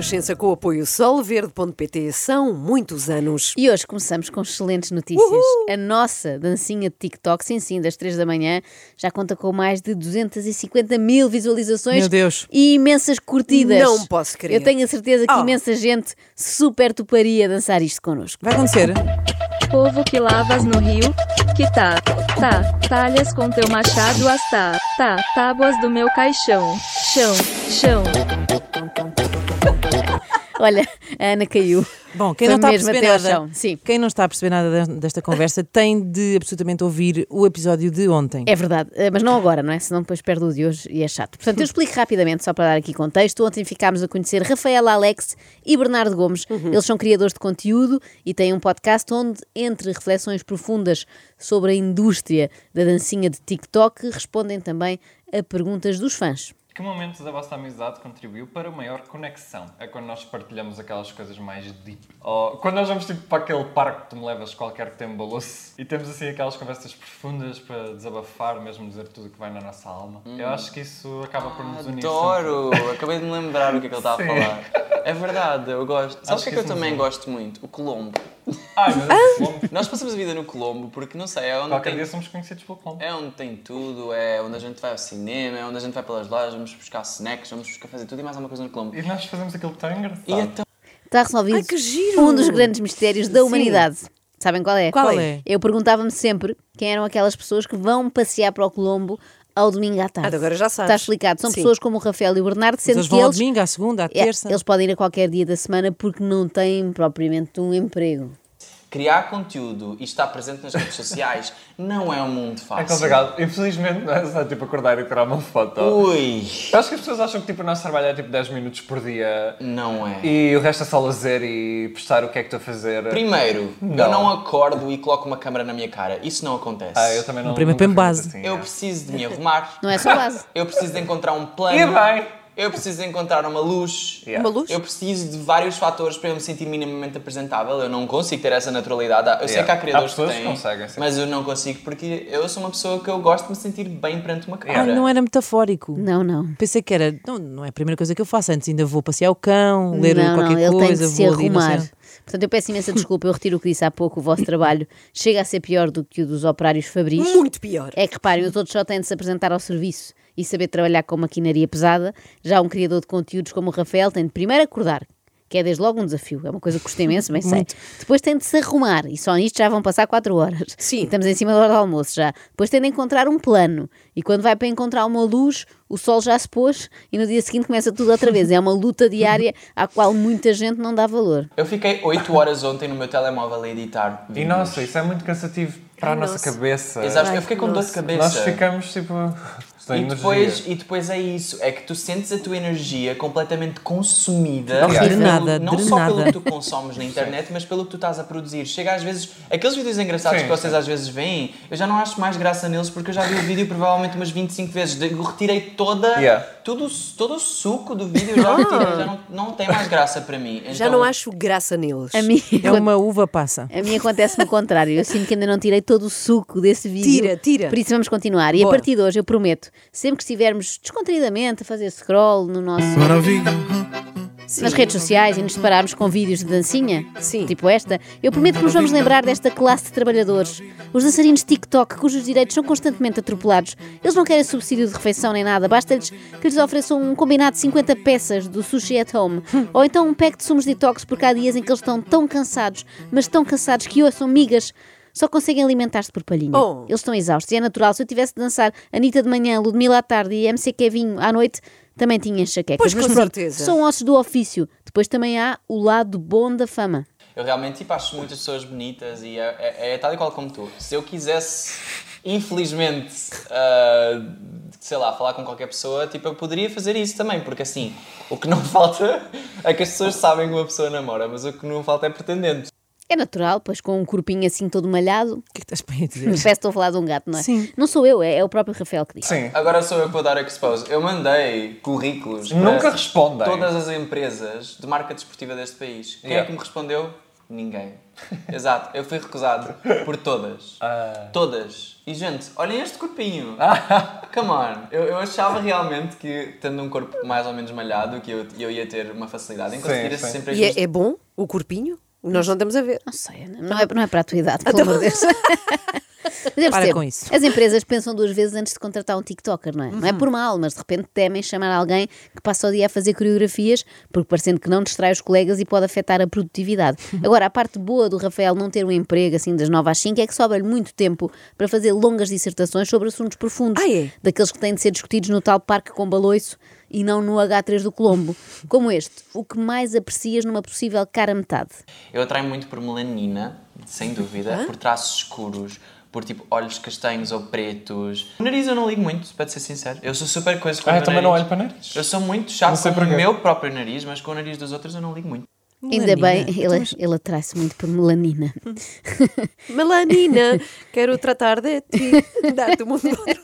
Renascença com o apoio solverde.pt são muitos anos. E hoje começamos com excelentes notícias. Uhul! A nossa dancinha de TikTok, sim, sim, das 3 da manhã, já conta com mais de 250 mil visualizações Meu Deus. e imensas curtidas. Não posso crer. Eu tenho a certeza que Oh. imensa gente super toparia dançar isto connosco. Vai acontecer? Povo que lavas no rio, que tá, tá, talhas com teu machado as tá, tá, tábuas do meu caixão, chão, chão. Olha, a Ana caiu. Bom, quem Foi não está a perceber nada, quem não está a perceber nada des- desta conversa tem de absolutamente ouvir o episódio de ontem. É verdade, eh, mas não agora, não é? Senão depois perde o de hoje e é chato. Portanto, eu explico rapidamente, só para dar aqui contexto. Ontem ficámos a conhecer Rafaela Alex e Bernardo Gomes. Eles são criadores de conteúdo e têm um podcast onde, entre reflexões profundas sobre a indústria da dancinha de TikTok, respondem também a perguntas dos fãs. Que momento da vossa amizade contribuiu para maior conexão? É quando nós partilhamos aquelas coisas mais deep. Ou quando nós vamos tipo para aquele parque que tu me levas qualquer que tem um e temos assim aquelas conversas profundas para desabafar, mesmo dizer tudo o que vai na nossa alma. Eu acho que isso acaba por nos unir. sempre. Adoro! Acabei de me lembrar o que é que ele estava a falar. É verdade, eu gosto. Sabe o Acho que é que que eu também une. gosto muito? O Colombo. Ai, meu Deus, Colombo. Nós passamos a vida no Colombo porque, não sei, é onde, Qualquer tem, dia somos conhecidos pelo Colombo. é onde tem tudo, é onde a gente vai ao cinema, é onde a gente vai pelas lojas, vamos buscar snacks, vamos buscar fazer tudo e mais alguma coisa no Colombo. E nós fazemos aquilo tão engraçado. E então, Está resolvido Ai, que giro! um dos grandes mistérios da humanidade. Sabem qual é? Qual Qual é? Eu perguntava-me sempre quem eram aquelas pessoas que vão passear para o Colombo ao domingo à tarde. Ah, agora já sabes. Está explicado. São Sim. pessoas como o Rafael e o Bernardo, Mas sendo eles que vão ao eles, domingo, à segunda, à É, terça. eles podem ir a qualquer dia da semana porque não têm propriamente um emprego. Criar conteúdo e estar presente nas redes sociais não é um mundo É fácil. complicado. Infelizmente não é só tipo acordar e tirar uma foto. Ui, Eu acho que as pessoas acham que tipo, o nosso trabalho é tipo 10 minutos por dia não é. e o resto é só lazer e postar o que é que estou a fazer. Primeiro, eu Não. não acordo e coloco uma câmera na minha cara. Isso não acontece. Ah, eu também não. primeiro põe fiz base. Assim, Eu é. preciso de me arrumar. Não é só base. Eu preciso de encontrar um plano. E bem. Eu preciso encontrar uma luz. Yeah. Uma luz? Eu preciso de vários fatores para eu me sentir minimamente apresentável. Eu não consigo ter essa naturalidade. Eu sei Yeah. que há criadores Há que têm, conseguem, sim. mas eu não consigo porque eu sou uma pessoa que eu gosto de me sentir bem perante uma câmera. Ai, não era metafórico. Não, não. Pensei que era. Não, não é a primeira coisa que eu faço. Antes ainda vou passear o cão, ler não, qualquer não, ele tem coisa, vou ali, não sei arrumar. Portanto, eu peço imensa desculpa, eu retiro o que disse há pouco, o vosso trabalho chega a ser pior do que o dos operários fabris. Muito pior. É que reparem, os outros só têm de se apresentar ao serviço e saber trabalhar com maquinaria pesada. Já um criador de conteúdos como o Rafael tem de primeiro acordar, que é desde logo um desafio, é uma coisa que custa imenso, bem sei. Depois tem de se arrumar e só nisto já vão passar 4 horas. Sim. E estamos em cima da hora do almoço já. Depois tem de encontrar um plano e quando vai para encontrar uma luz, o sol já se pôs e no dia seguinte começa tudo outra vez. É uma luta diária à qual muita gente não dá valor. Eu fiquei 8 horas ontem no meu telemóvel a editar. E nossa, isso é muito cansativo para a Ai, nossa nossa. cabeça. Exato, Ai, eu fiquei com dor de nossa. cabeça. Nós ficamos tipo. E energia. depois, e depois é isso, é que tu sentes a tua energia completamente consumida pelo- Drenada, não só pelo drenada. que tu consomes na internet, mas pelo que tu estás a produzir. Chega às vezes, aqueles vídeos engraçados Sim, que vocês sim. às vezes veem, eu já não acho mais graça neles porque eu já vi o vídeo provavelmente umas 25 vezes. Eu retirei toda, Yeah. Tudo, todo o suco do vídeo, já retirei, já não, não tem mais graça para mim. Já Então, não acho graça neles. A mim, É uma uva passa. A mim acontece no contrário. Eu sinto que ainda não tirei todo o suco desse vídeo. Tira, tira. Por isso vamos continuar. E a Bora. partir de hoje, eu prometo, sempre que estivermos descontraídamente a fazer scroll no nosso, Sim. nas redes sociais e nos depararmos com vídeos de dancinha, Sim. tipo esta, eu prometo que nos vamos lembrar desta classe de trabalhadores. Os dançarinos TikTok, cujos direitos são constantemente atropelados. Eles não querem subsídio de refeição nem nada. Basta-lhes que lhes ofereçam um combinado de 50 peças do sushi at home. Ou então um pack de sumos detox, porque há dias em que eles estão tão cansados, mas tão cansados que ouçam migas. Só conseguem alimentar-se por palhinha. Oh. Eles estão exaustos e é natural. Se eu tivesse de dançar Anitta de manhã, Ludmilla à tarde e MC Kevinho à noite, também tinha enxaquecas. Pois, Mas com pronto, certeza. são ossos do ofício. Depois também há o lado bom da fama. Eu realmente tipo, acho muitas pessoas bonitas e é, é- é tal e qual como tu. Se eu quisesse, infelizmente, ah, sei lá, falar com qualquer pessoa, tipo, eu poderia fazer isso também, porque assim, o que não falta é que as pessoas sabem que uma pessoa namora, mas o que não falta é pretendente. É natural, pois com um corpinho assim todo malhado. O que é que estás a dizer? Parece que estou a falar de um gato, não é? Sim. Não sou eu, é, é o próprio Rafael que diz. Sim. Agora sou eu que vou dar expose. Eu mandei currículos Nunca para respondem. todas as empresas de marca desportiva deste país. Quem é Yeah. que me respondeu? Ninguém. Exato, eu fui recusado por todas. Todas. E gente, olhem este corpinho. Come on. Eu, eu achava realmente que, tendo um corpo mais ou menos malhado, que eu, eu ia ter uma facilidade em Sim, conseguir esse sim. sempre E é, é bom o corpinho? Nós não estamos a ver. Não sei, não é, não é para a tua idade, pelo amor de Deus. Mas Para com isso. As empresas pensam duas vezes antes de contratar um TikToker, não é? Não é por mal, mas de repente temem chamar alguém que passa o dia a fazer coreografias, porque parecendo que não distrai os colegas e pode afetar a produtividade. Agora, a parte boa do Rafael não ter um emprego assim das 9 às 5 é que sobra-lhe muito tempo para fazer longas dissertações sobre assuntos profundos, Ah, é? daqueles que têm de ser discutidos no tal parque com baloiço e não no H3 do Colombo. Como este, o que mais aprecias numa possível cara metade? Eu atraio muito por melanina, sem dúvida, por traços escuros, por tipo olhos castanhos ou pretos. O nariz eu não ligo muito, para ser sincero. Eu sou super coisa com Ah, o eu meu também não nariz. olho para nariz. Eu sou muito chato com o meu próprio nariz, mas com o nariz dos outros eu não ligo muito. Ainda bem, Melanina. ele, ele atrai-se muito por melanina. Melanina, quero tratar de ti, dar-te o mundo todo.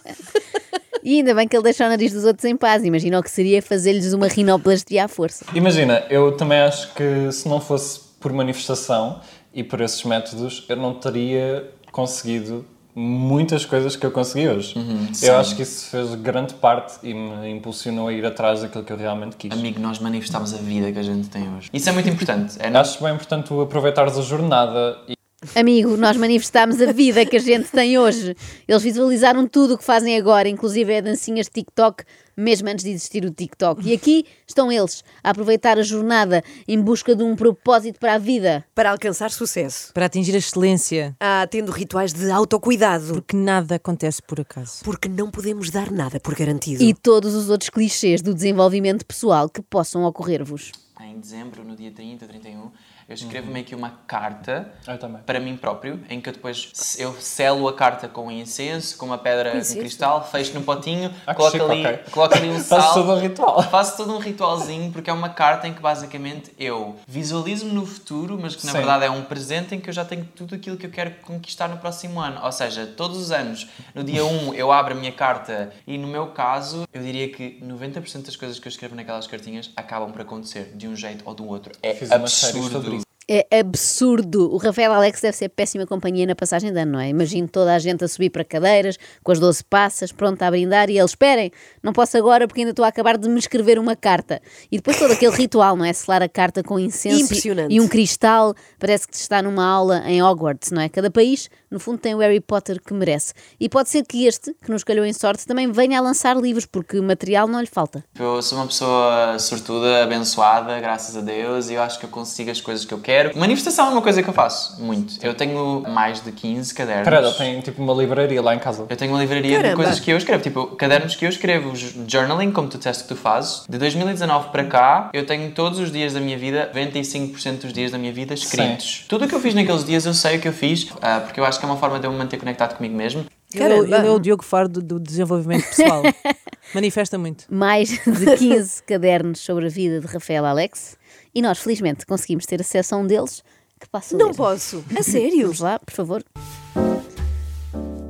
E ainda bem que ele deixa o nariz dos outros em paz. Imagina o que seria fazer-lhes uma rinoplastia à força. Imagina, eu também acho que se não fosse por manifestação e por esses métodos, eu não teria conseguido muitas coisas que eu consegui hoje. eu acho que isso fez grande parte e me impulsionou a ir atrás daquilo que eu realmente quis. Amigo, nós manifestamos a vida que a gente tem hoje. Isso é muito importante. É Acho bem importante tu aproveitares a jornada e Amigo, nós manifestámos a vida que a gente tem hoje. Eles visualizaram tudo o que fazem agora, inclusive a dancinhas de TikTok, mesmo antes de existir o TikTok. E aqui estão eles, a aproveitar a jornada em busca de um propósito para a vida. Para alcançar sucesso. Para atingir a excelência, Ah, tendo rituais de autocuidado. porque nada acontece por acaso. Porque não podemos dar nada por garantido. E todos os outros clichês do desenvolvimento pessoal que possam ocorrer-vos. em dezembro, no dia 30, 31, eu escrevo meio que uma carta também. para mim próprio, em que eu depois eu selo a carta com incenso, com uma pedra de cristal, fecho num potinho, Ah, coloco, ali, ok. coloco ali um sal. todo um ritual. Faço todo um ritualzinho, porque é uma carta em que basicamente eu visualizo-me no futuro, mas que na Sim. verdade é um presente em que eu já tenho tudo aquilo que eu quero conquistar no próximo ano. Ou seja, todos os anos, no dia 1, eu abro a minha carta e no meu caso, eu diria que 90% das coisas que eu escrevo naquelas cartinhas acabam por acontecer de um jeito ou do outro. É Fiz uma série sobre absurdo. É absurdo. O Rafael Alex deve ser péssima companhia na passagem de ano, não é? Imagino toda a gente a subir para cadeiras, com as 12 passas, pronta a brindar, e eles, esperem, não posso agora porque ainda estou a acabar de me escrever uma carta. E depois todo aquele ritual, não é? Selar a carta com incenso e- Impressionante. e um cristal, parece que está numa aula em Hogwarts, não é? Cada país, no fundo, tem o Harry Potter que merece. E pode ser que este, que nos calhou em sorte, também venha a lançar livros, porque material não lhe falta. Eu sou uma pessoa sortuda, abençoada, graças a Deus, e eu acho que eu consigo as coisas que eu quero. Manifestação é uma coisa que eu faço, muito. Eu tenho mais de 15 cadernos. Pera, tem tipo uma livraria lá em casa. Eu tenho uma livraria de Caramba. coisas que eu escrevo, tipo, cadernos que eu escrevo, journaling, como tu disseste que tu fazes. De 2019 para cá, eu tenho todos os dias da minha vida, 95% dos dias da minha vida escritos. Tudo o que eu fiz naqueles dias eu sei o que eu fiz, ah, porque eu acho que é uma forma de eu me manter conectado comigo mesmo. Ele, é o- é o Diogo Faro do, do desenvolvimento pessoal. Manifesta muito. mais de 15 cadernos sobre a vida de Rafael Alex e nós, felizmente, conseguimos ter acesso a um deles que passa a Não ler. posso. A sério? Vamos lá, por favor.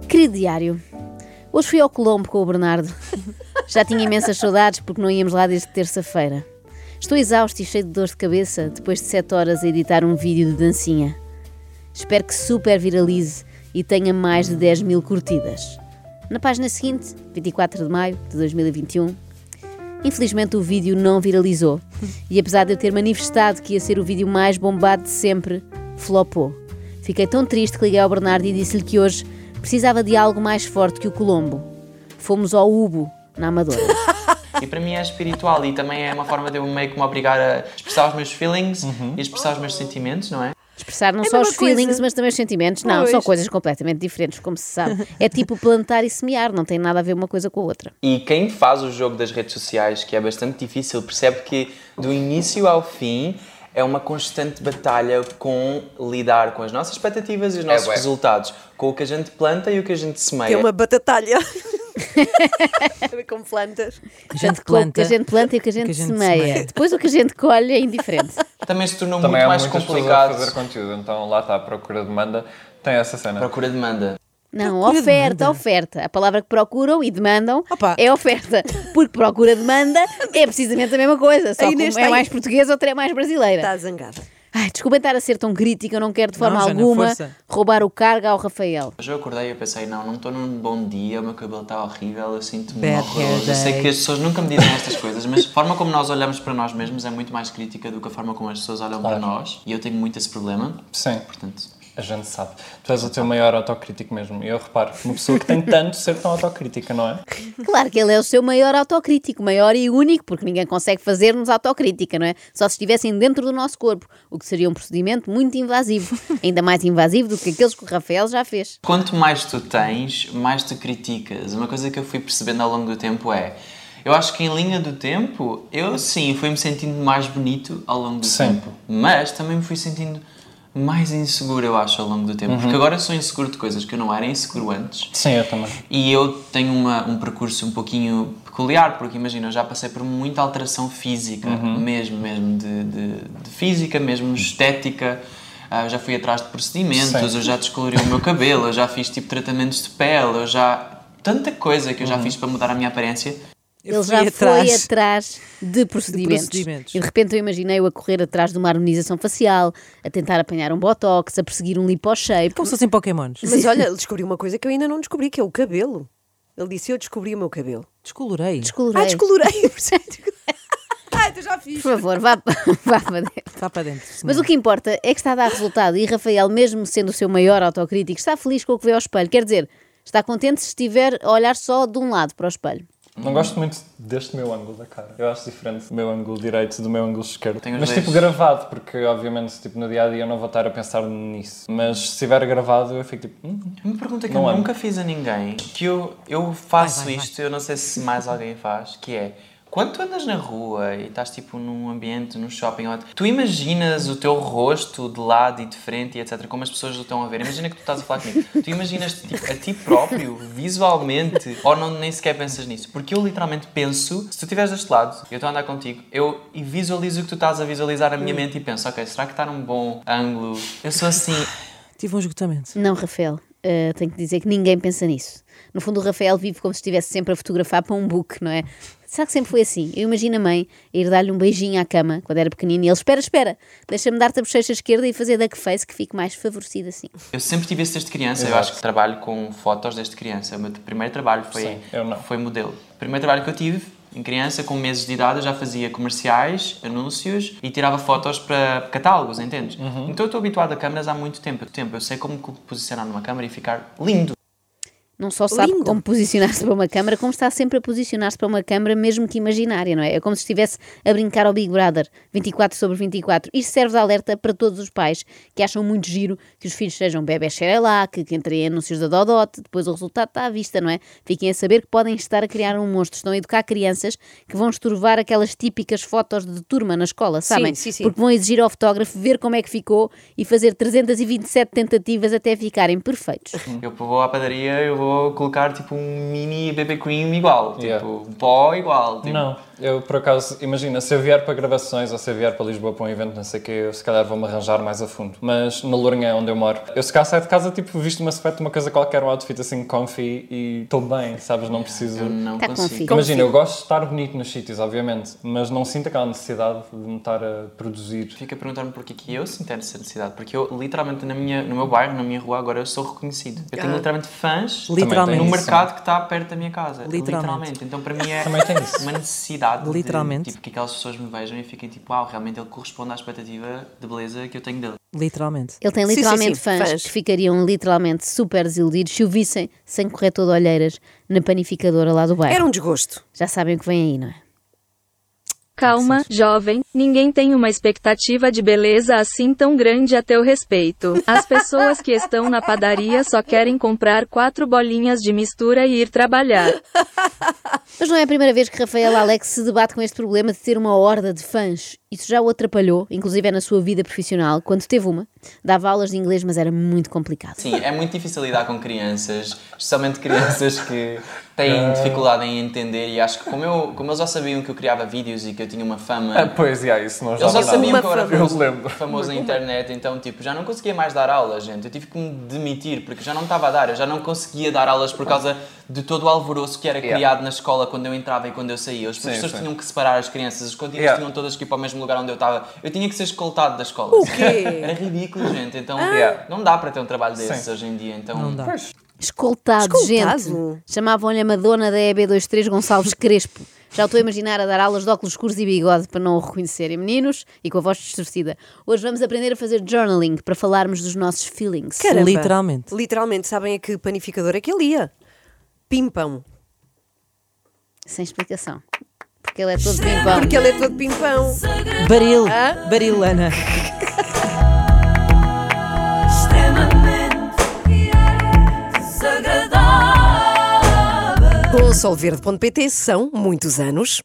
Querido diário, hoje fui ao Colombo com o Bernardo. Já tinha imensas saudades porque não íamos lá desde terça-feira. Estou exausto e cheio de dor de cabeça depois de 7 horas a editar um vídeo de dancinha. Espero que super viralize e tenha mais de 10 mil curtidas. Na página seguinte, 24 de maio de 2021, infelizmente o vídeo não viralizou e apesar de eu ter manifestado que ia ser o vídeo mais bombado de sempre, flopou. Fiquei tão triste que liguei ao Bernardo e disse-lhe que hoje precisava de algo mais forte que o Colombo. Fomos ao Ubo, na Amadora. E para mim é espiritual e também é uma forma de eu meio que me obrigar a expressar os meus feelings e expressar os meus sentimentos, não é? Expressar não É só os coisa. feelings, mas também os sentimentos. Não, Pois. são coisas completamente diferentes, como se sabe. É tipo plantar e semear, não tem nada a ver uma coisa com a outra. E quem faz o jogo das redes sociais, que é bastante difícil, percebe que do início ao fim é uma constante batalha com lidar com as nossas expectativas e os nossos bué. resultados, com o que a gente planta e o que a gente semeia. Que é uma batatalha. Com plantas. A gente O que planta. a gente planta e o que a gente, que a gente semeia. semeia. Depois o que a gente colhe é indiferente. Também se tornou Também muito mais complicado. fazer conteúdo, então lá está a procura de demanda, tem essa cena. Procura demanda. Não, Procura oferta, demanda. oferta. A palavra que procuram e demandam Opa. é oferta. Porque procura demanda é precisamente a mesma coisa, só que é mais portuguesa, outra é mais brasileira. Está zangada. Ai, desculpem estar a ser tão crítica, eu não quero de forma Não, Jana, alguma força. roubar o cargo ao Rafael. Hoje eu acordei e pensei, não, não estou num bom dia, o meu cabelo está horrível, eu sinto-me horroroso. Eu sei que as pessoas nunca me dizem estas coisas, mas a forma como nós olhamos para nós mesmos é muito mais crítica do que a forma como as pessoas olham para nós. E eu tenho muito esse problema, Sim, portanto... a gente sabe. Tu és o teu maior autocrítico mesmo. E eu reparo, uma pessoa que tem tanto ser tão autocrítica, não é? Claro que ele é o seu maior autocrítico, maior e único, porque ninguém consegue fazer-nos autocrítica, não é? Só se estivessem dentro do nosso corpo, o que seria um procedimento muito invasivo. Ainda mais invasivo do que aqueles que o Rafael já fez. Quanto mais tu tens, mais tu criticas. Uma coisa que eu fui percebendo ao longo do tempo é. Eu acho que em linha do tempo, eu sim fui-me sentindo mais bonito ao longo do Sim. tempo. Mas também me fui sentindo mais inseguro, eu acho, ao longo do tempo. Porque agora eu sou inseguro de coisas que eu não era inseguro antes. Sim, eu também. E eu tenho uma, um percurso um pouquinho peculiar, porque imagina, eu já passei por muita alteração física, mesmo, mesmo de, de, de física, mesmo estética. Eu já fui atrás de procedimentos, Sim. eu já descolori o meu cabelo, eu já fiz tipo tratamentos de pele, eu já. Tanta coisa que eu já fiz para mudar a minha aparência. Ele já foi atrás. atrás de procedimentos. procedimentos. E de repente eu imaginei-o a correr atrás de uma harmonização facial, a tentar apanhar um botox, a perseguir um liposhape. Como se fossem pokémons. Mas olha, ele descobriu uma coisa que eu ainda não descobri, que é o cabelo. Ele disse: Eu descobri o meu cabelo. Descolorei. Descolorei. Ah, descolorei. Ai, tu já fiz. Por favor, vá, vá para dentro. Está para dentro. Mas o que importa é que está a dar resultado e Rafael, mesmo sendo o seu maior autocrítico, está feliz com o que vê ao espelho. Quer dizer, está contente se estiver a olhar só de um lado para o espelho. Não gosto muito deste meu ângulo da cara. Eu acho diferente do meu ângulo direito do meu ângulo esquerdo. Tenho Mas tipo gravado, porque obviamente tipo, no dia a dia eu não vou estar a pensar nisso. Mas se estiver gravado eu fico tipo. Hum, Uma pergunta que eu amo. nunca fiz a ninguém, que eu, eu faço Vai, vai, vai. isto, eu não sei se mais alguém faz, que é quando tu andas na rua e estás tipo num ambiente, num shopping, tu imaginas o teu rosto de lado e de frente e etc, como as pessoas o estão a ver. Imagina que tu estás a falar comigo. Tu imaginas tipo, a ti próprio, visualmente, ou não, nem sequer pensas nisso? Porque eu literalmente penso, se tu estiveres deste lado, eu estou a andar contigo, eu visualizo o que tu estás a visualizar na minha mente e penso, ok, será que está num bom ângulo? Eu sou assim, Tive um esgotamento. Não, Rafael, eh, tenho que dizer que ninguém pensa nisso. No fundo, o Rafael vive como se estivesse sempre a fotografar para um book, não é? Será que sempre foi assim? Eu imagino a mãe a ir dar-lhe um beijinho à cama quando era pequenino e ele, espera, espera, deixa-me dar-te a bochecha esquerda e fazer duck face que fique mais favorecido assim. Eu sempre tive isso desde criança. Eu Exato. acho que trabalho com fotos desde criança. O meu primeiro trabalho foi, Sim, eu foi modelo. O primeiro trabalho que eu tive, em criança, com meses de idade, eu já fazia comerciais, anúncios e tirava fotos para catálogos, entendes? Uhum. Então eu estou habituado a câmaras há muito tempo. tempo. Eu sei como posicionar numa câmera e ficar lindo. Não só sabe Lindo. como posicionar-se para uma câmara, como está sempre a posicionar-se para uma câmara, mesmo que imaginária, não é? É como se estivesse a brincar ao Big Brother, 24 sobre 24. Isto serve de alerta para todos os pais que acham muito giro que os filhos sejam bebés xerelac, que entrem em anúncios da Dodote, depois o resultado está à vista, não é? Fiquem a saber que podem estar a criar um monstro, estão a educar crianças que vão estorvar aquelas típicas fotos de turma na escola, sabem? sim, sim. Porque vão exigir ao fotógrafo ver como é que ficou e fazer 327 tentativas até ficarem perfeitos. Eu vou à padaria, eu vou colocar tipo um mini BB cream igual. Yeah. Tipo, um pó igual. Tipo, Não, eu por acaso, imagina, se eu vier para gravações ou se eu vier para Lisboa para um evento, não sei o que, eu se calhar vou-me arranjar mais a fundo. Mas na Lourinhã, onde eu moro, eu se calhar saio de casa, tipo, visto uma sweat, uma coisa qualquer, um outfit assim, comfy e estou bem, sabes? Não preciso. Eu não Tá consigo. Imagina, eu gosto de estar bonito nos sítios, obviamente, mas não sinto aquela necessidade de me estar a produzir. Fica a perguntar-me porquê que eu sinto essa necessidade. Porque eu, literalmente, na minha, no meu bairro, na minha rua, agora eu sou reconhecido. Eu tenho Ah. literalmente fãs Literalmente. no mercado que está perto da minha casa. Literalmente. Então, para mim, é Também tem isso. uma necessidade. De, Literalmente. tipo, que aquelas pessoas me vejam e fiquem tipo, uau, realmente ele corresponde à expectativa de beleza que eu tenho dele. Literalmente. Ele tem Sim, sim, literalmente sim, fãs, fãs. que ficariam literalmente super desiludidos se o vissem sem corretor de olheiras na panificadora lá do bairro. Era um desgosto. Já sabem o que vem aí, não é? Calma, jovem, ninguém tem uma expectativa de beleza assim tão grande a teu respeito. As pessoas que estão na padaria só querem comprar quatro bolinhas de mistura e ir trabalhar. Mas não é a primeira vez que Rafael Alex se debate com este problema de ter uma horda de fãs. Isso já o atrapalhou, inclusive é na sua vida profissional, quando teve uma. Dava aulas de inglês, mas era muito complicado. Sim, é muito difícil lidar com crianças, especialmente crianças que têm dificuldade em entender e acho que como, eu, como eles já sabiam que eu criava vídeos e que eu tinha uma fama. Ah, pois, yeah, isso não Eles já sabiam nada. que eu era famoso, Eu lembro. famoso na internet, então tipo, já não conseguia mais dar aulas, gente. Eu tive que me demitir porque já não estava a dar, eu já não conseguia dar aulas por causa de todo o alvoroço que era Yeah. criado na escola quando eu entrava e quando eu saía. Os Sim, professores sim. tinham que separar as crianças, as cantinas Yeah. tinham todas que ir para o mesmo lugar onde eu estava. Eu tinha que ser escoltado da escola. O quê? Era ridículo, gente. Então Yeah. não dá para ter um trabalho desses Sim. hoje em dia. Então, Não dá. Pois. Escoltado, Escoltado? gente. Chamavam-lhe a Madonna da EB23 Gonçalves Crespo. Já o estou a imaginar a dar aulas de óculos escuros e bigode para não o reconhecerem. Meninos, e com a voz distorcida. Hoje vamos aprender a fazer journaling para falarmos dos nossos feelings. Caramba. Literalmente. Literalmente, sabem a que panificador é que ele ia? Pimpão. Sem explicação. Porque ele é todo pimpão. Porque ele é todo pimpão. Baril. Hã? Barilana. Com o solverde.pt são muitos anos.